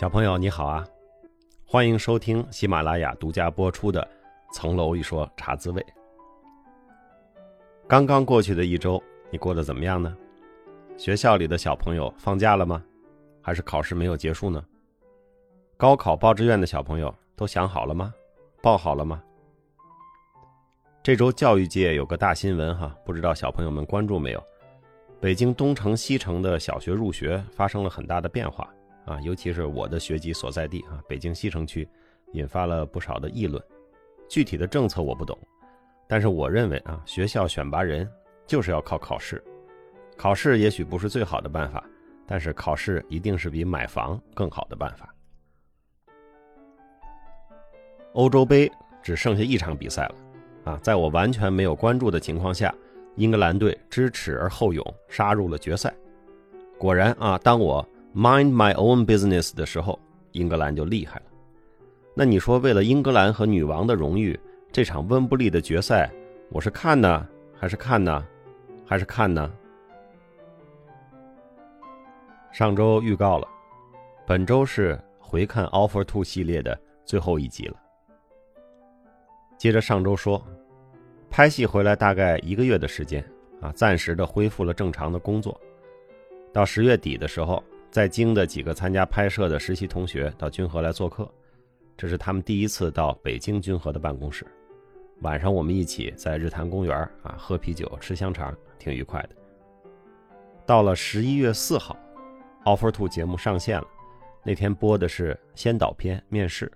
小朋友你好啊，欢迎收听喜马拉雅独家播出的《层楼一说茶滋味》。刚刚过去的一周，你过得怎么样呢？学校里的小朋友放假了吗？还是考试没有结束呢？高考报志愿的小朋友都想好了吗？报好了吗？这周教育界有个大新闻哈，不知道小朋友们关注没有？北京东城、西城的小学入学发生了很大的变化。啊，尤其是我的学籍所在地啊，北京西城区，引发了不少的议论。具体的政策我不懂，但是我认为啊，学校选拔人就是要靠考试。考试也许不是最好的办法，但是考试一定是比买房更好的办法。欧洲杯只剩下一场比赛了，啊，在我完全没有关注的情况下，英格兰队知耻而后勇，杀入了决赛。果然啊，当我。Mind my own business 的时候，英格兰就厉害了。那你说，为了英格兰和女王的荣誉，这场温布利的决赛，我是看呢，还是看呢，还是看呢？上周预告了，本周是回看 Offer Two 系列的最后一集了。接着上周说，拍戏回来大概一个月的时间啊，暂时的恢复了正常的工作，到十月底的时候。在京的几个参加拍摄的实习同学到君和来做客，这是他们第一次到北京君和的办公室。晚上我们一起在日坛公园啊喝啤酒吃香肠，挺愉快的。到了十一月四号，《Offer Two》节目上线了，那天播的是先导片面试，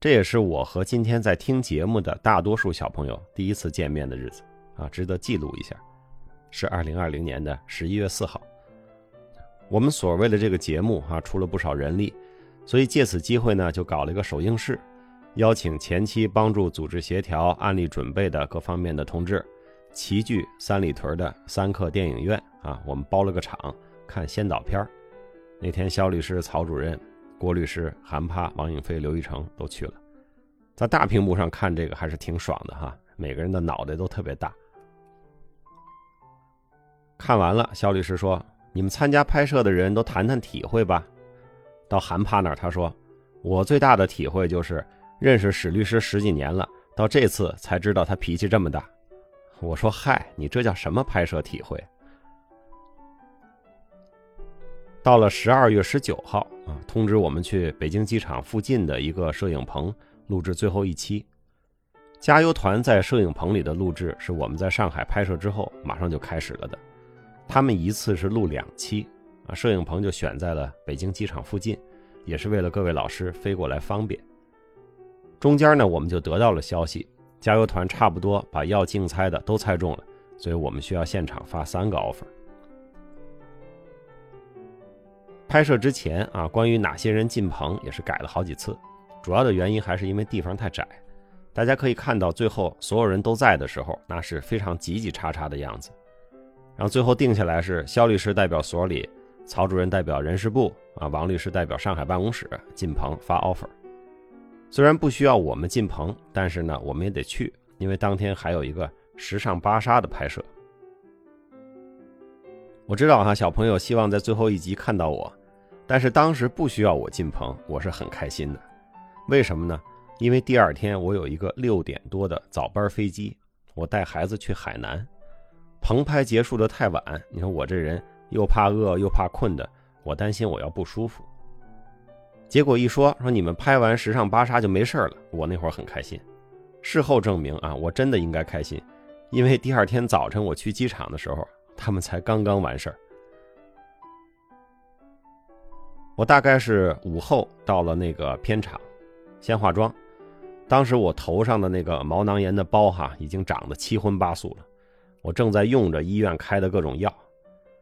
这也是我和今天在听节目的大多数小朋友第一次见面的日子啊，值得记录一下。是二零二零年的十一月四号。我们所谓的这个节目啊，出了不少人力，所以借此机会呢，就搞了一个首映式，邀请前期帮助组织协调、案例准备的各方面的同志，齐聚三里屯的三克电影院啊，我们包了个场看先导片那天，肖律师、曹主任、郭律师、韩帕、王颖飞、刘一成都去了，在大屏幕上看这个还是挺爽的哈，每个人的脑袋都特别大。看完了，肖律师说。你们参加拍摄的人都谈谈体会吧。到韩帕那儿，他说：“我最大的体会就是认识史律师十几年了，到这次才知道他脾气这么大。”我说：“嗨，你这叫什么拍摄体会？”到了十二月十九号啊，通知我们去北京机场附近的一个摄影棚录制最后一期。加油团在摄影棚里的录制是我们在上海拍摄之后马上就开始了的。他们一次是录两期，啊，摄影棚就选在了北京机场附近，也是为了各位老师飞过来方便。中间呢，我们就得到了消息，加油团差不多把要竞猜的都猜中了，所以我们需要现场发三个 offer。拍摄之前啊，关于哪些人进棚也是改了好几次，主要的原因还是因为地方太窄。大家可以看到，最后所有人都在的时候，那是非常挤挤叉叉的样子。然后最后定下来是肖律师代表所里，曹主任代表人事部啊，王律师代表上海办公室进棚发 offer。虽然不需要我们进棚，但是呢，我们也得去，因为当天还有一个时尚芭莎的拍摄。我知道哈，小朋友希望在最后一集看到我，但是当时不需要我进棚，我是很开心的。为什么呢？因为第二天我有一个六点多的早班飞机，我带孩子去海南。棚拍结束的太晚，你说我这人又怕饿又怕困的，我担心我要不舒服。结果一说说你们拍完时尚芭莎就没事了，我那会儿很开心。事后证明啊，我真的应该开心，因为第二天早晨我去机场的时候，他们才刚刚完事儿。我大概是午后到了那个片场，先化妆。当时我头上的那个毛囊炎的包哈，已经长得七荤八素了。我正在用着医院开的各种药，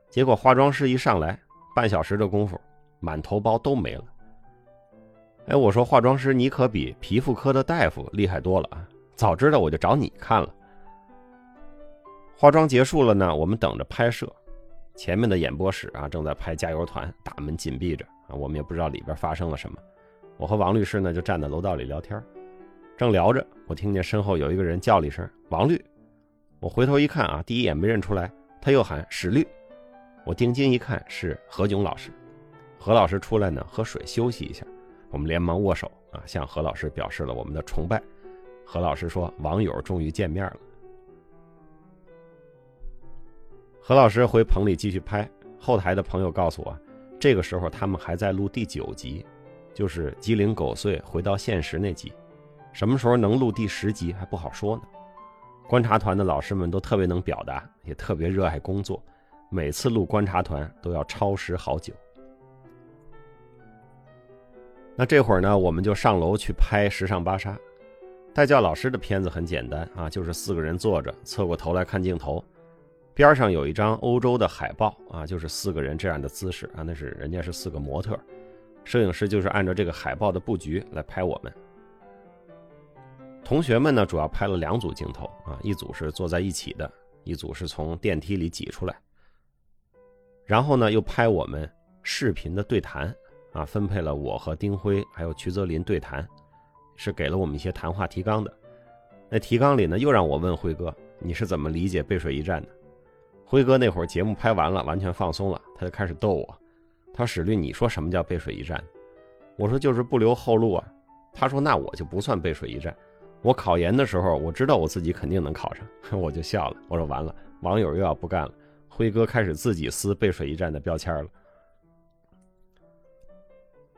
结果化妆师一上来，半小时的功夫，满头包都没了。哎，我说化妆师，你可比皮肤科的大夫厉害多了啊！早知道我就找你看了。化妆结束了呢，我们等着拍摄。前面的演播室啊，正在拍《加油团》，大门紧闭着啊，我们也不知道里边发生了什么。我和王律师呢，就站在楼道里聊天，正聊着，我听见身后有一个人叫了一声“王律”。我回头一看啊，第一眼没认出来，他又喊史律。我定睛一看是何炅老师。何老师出来呢，喝水休息一下。我们连忙握手啊，向何老师表示了我们的崇拜。何老师说：“网友终于见面了。”何老师回棚里继续拍。后台的朋友告诉我，这个时候他们还在录第九集，就是鸡零狗碎回到现实那集。什么时候能录第十集还不好说呢。观察团的老师们都特别能表达，也特别热爱工作，每次录观察团都要超时好久。那这会儿呢，我们就上楼去拍《时尚芭莎》。代教老师的片子很简单啊，就是四个人坐着，侧过头来看镜头，边上有一张欧洲的海报啊，就是四个人这样的姿势啊，那是人家是四个模特，摄影师就是按照这个海报的布局来拍我们。同学们呢，主要拍了两组镜头啊，一组是坐在一起的，一组是从电梯里挤出来。然后呢，又拍我们视频的对谈啊，分配了我和丁辉还有徐泽林对谈，是给了我们一些谈话提纲的。那提纲里呢，又让我问辉哥，你是怎么理解背水一战的？辉哥那会儿节目拍完了，完全放松了，他就开始逗我，他说：“史律，你说什么叫背水一战？”我说：“就是不留后路啊。”他说：“那我就不算背水一战。”我考研的时候，我知道我自己肯定能考上，我就笑了。我说完了，网友又要不干了，辉哥开始自己撕背水一战的标签了。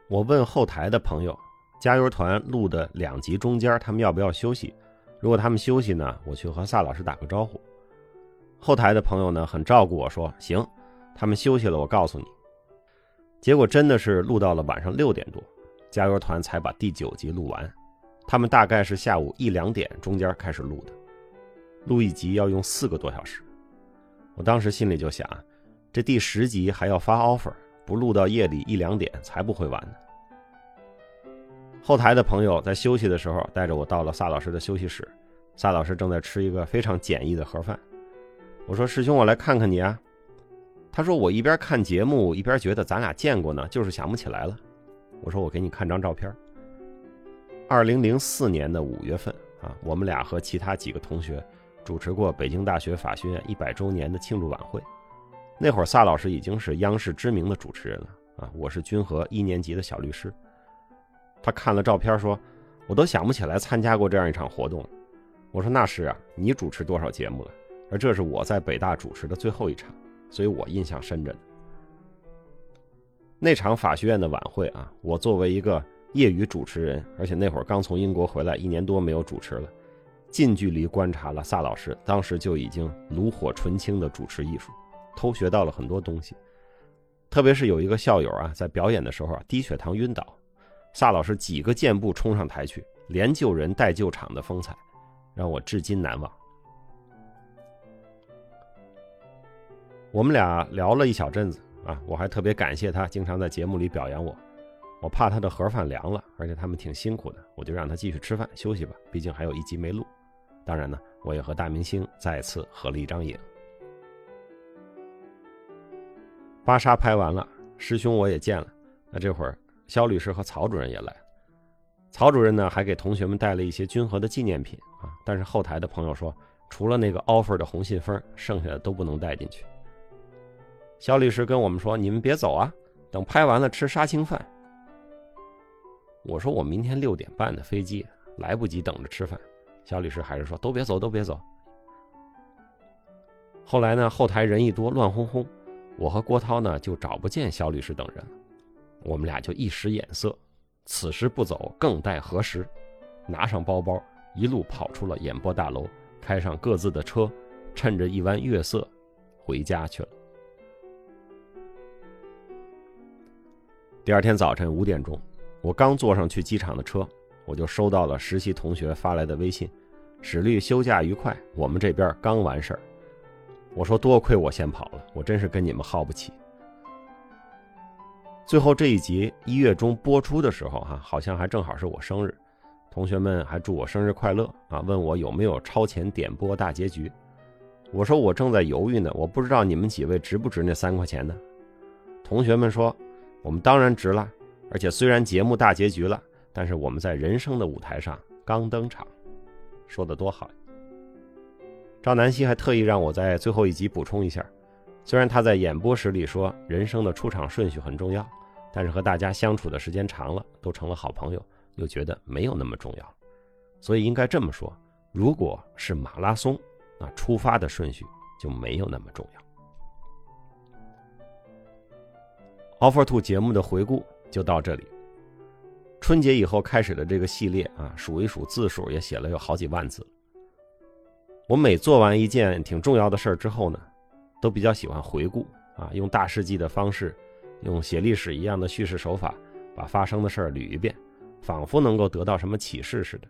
我问后台的朋友，加油团录的两集中间他们要不要休息？如果他们休息呢，我去和萨老师打个招呼。后台的朋友呢很照顾我说行，他们休息了我告诉你。结果真的是录到了晚上六点多，加油团才把第九集录完。他们大概是下午一两点中间开始录的，录一集要用四个多小时。我当时心里就想，这第十集还要发 offer，不录到夜里一两点才不会完呢。后台的朋友在休息的时候，带着我到了萨老师的休息室，萨老师正在吃一个非常简易的盒饭。我说：“师兄，我来看看你啊。”他说：“我一边看节目一边觉得咱俩见过呢，就是想不起来了。”我说：“我给你看张照片。”二零零四年的五月份啊，我们俩和其他几个同学主持过北京大学法学院一百周年的庆祝晚会。那会儿，萨老师已经是央视知名的主持人了啊，我是君和一年级的小律师。他看了照片说：“我都想不起来参加过这样一场活动。”我说：“那是啊，你主持多少节目了？而这是我在北大主持的最后一场，所以我印象深着呢。”那场法学院的晚会啊，我作为一个。业余主持人，而且那会儿刚从英国回来，一年多没有主持了，近距离观察了萨老师，当时就已经炉火纯青的主持艺术，偷学到了很多东西。特别是有一个校友啊，在表演的时候啊，低血糖晕倒，萨老师几个箭步冲上台去，连救人带救场的风采，让我至今难忘。我们俩聊了一小阵子啊，我还特别感谢他，经常在节目里表扬我。我怕他的盒饭凉了，而且他们挺辛苦的，我就让他继续吃饭休息吧，毕竟还有一集没录。当然呢，我也和大明星再次合了一张影。芭莎拍完了，师兄我也见了。那这会儿，肖律师和曹主任也来。曹主任呢，还给同学们带了一些君和的纪念品啊。但是后台的朋友说，除了那个 offer 的红信封，剩下的都不能带进去。肖律师跟我们说：“你们别走啊，等拍完了吃杀青饭。”我说我明天六点半的飞机，来不及等着吃饭。肖律师还是说都别走，都别走。后来呢，后台人一多，乱哄哄，我和郭涛呢就找不见肖律师等人。我们俩就一使眼色，此时不走更待何时？拿上包包，一路跑出了演播大楼，开上各自的车，趁着一弯月色，回家去了。第二天早晨五点钟。我刚坐上去机场的车，我就收到了实习同学发来的微信：“史律休假愉快，我们这边刚完事儿。”我说：“多亏我先跑了，我真是跟你们耗不起。”最后这一集一月中播出的时候，哈，好像还正好是我生日，同学们还祝我生日快乐啊，问我有没有超前点播大结局。我说我正在犹豫呢，我不知道你们几位值不值那三块钱呢？同学们说：“我们当然值了。”而且虽然节目大结局了，但是我们在人生的舞台上刚登场，说的多好。赵南希还特意让我在最后一集补充一下，虽然他在演播室里说人生的出场顺序很重要，但是和大家相处的时间长了，都成了好朋友，又觉得没有那么重要。所以应该这么说：如果是马拉松，那出发的顺序就没有那么重要。Offer Two 节目的回顾就到这里。春节以后开始的这个系列啊，数一数字数也写了有好几万字。我每做完一件挺重要的事儿之后呢，都比较喜欢回顾啊，用大事记的方式，用写历史一样的叙事手法，把发生的事儿捋一遍，仿佛能够得到什么启示似的。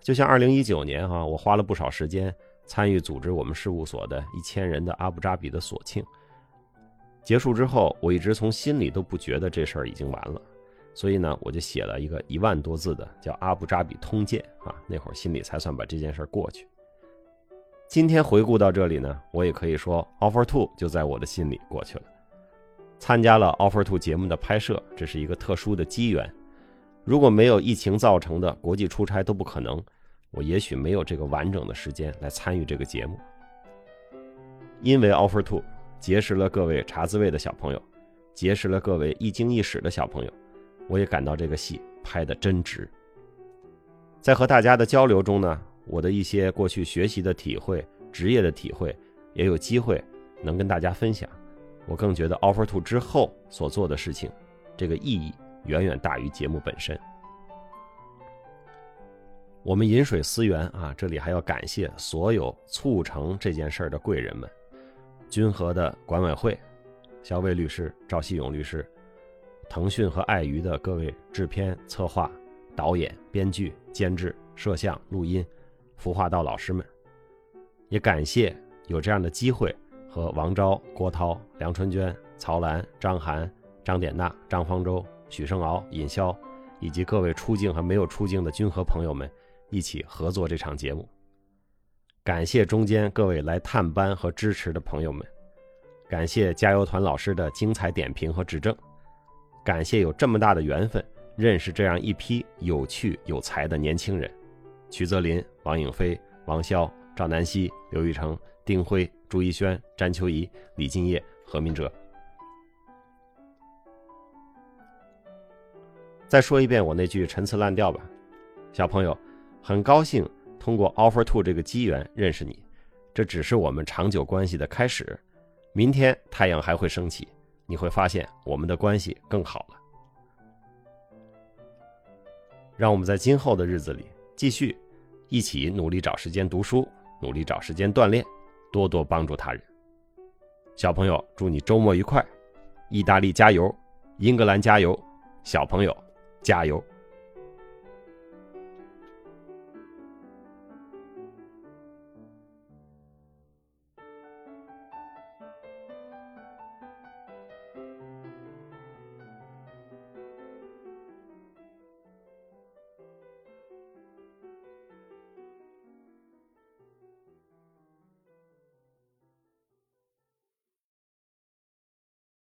就像二零一九年哈，我花了不少时间参与组织我们事务所的一千人的阿布扎比的锁庆。结束之后，我一直从心里都不觉得这事儿已经完了，所以呢，我就写了一个一万多字的叫《阿布扎比通鉴》啊，那会儿心里才算把这件事儿过去。今天回顾到这里呢，我也可以说，Offer Two 就在我的心里过去了。参加了 Offer Two 节目的拍摄，这是一个特殊的机缘。如果没有疫情造成的国际出差都不可能，我也许没有这个完整的时间来参与这个节目。因为 Offer Two。结识了各位茶滋味的小朋友，结识了各位一经一史的小朋友，我也感到这个戏拍的真值。在和大家的交流中呢，我的一些过去学习的体会、职业的体会，也有机会能跟大家分享。我更觉得 Offer Two 之后所做的事情，这个意义远远大于节目本身。我们饮水思源啊，这里还要感谢所有促成这件事儿的贵人们。君和的管委会，肖卫律师、赵希勇律师，腾讯和爱娱的各位制片、策划、导演、编剧、监制、摄像、录音、服化道老师们，也感谢有这样的机会和王钊、郭涛、梁春娟、曹兰、张涵、张典娜、张方舟、许胜敖、尹潇，以及各位出镜和没有出镜的君和朋友们一起合作这场节目。感谢中间各位来探班和支持的朋友们，感谢加油团老师的精彩点评和指正，感谢有这么大的缘分认识这样一批有趣有才的年轻人：曲泽林、王颖飞、王潇、赵南希、刘玉成、丁辉、朱一轩、詹秋怡、李敬业、何明哲。再说一遍我那句陈词滥调吧，小朋友，很高兴。通过 Offer Two 这个机缘认识你，这只是我们长久关系的开始。明天太阳还会升起，你会发现我们的关系更好了。让我们在今后的日子里继续一起努力找时间读书，努力找时间锻炼，多多帮助他人。小朋友，祝你周末愉快！意大利加油，英格兰加油，小朋友加油！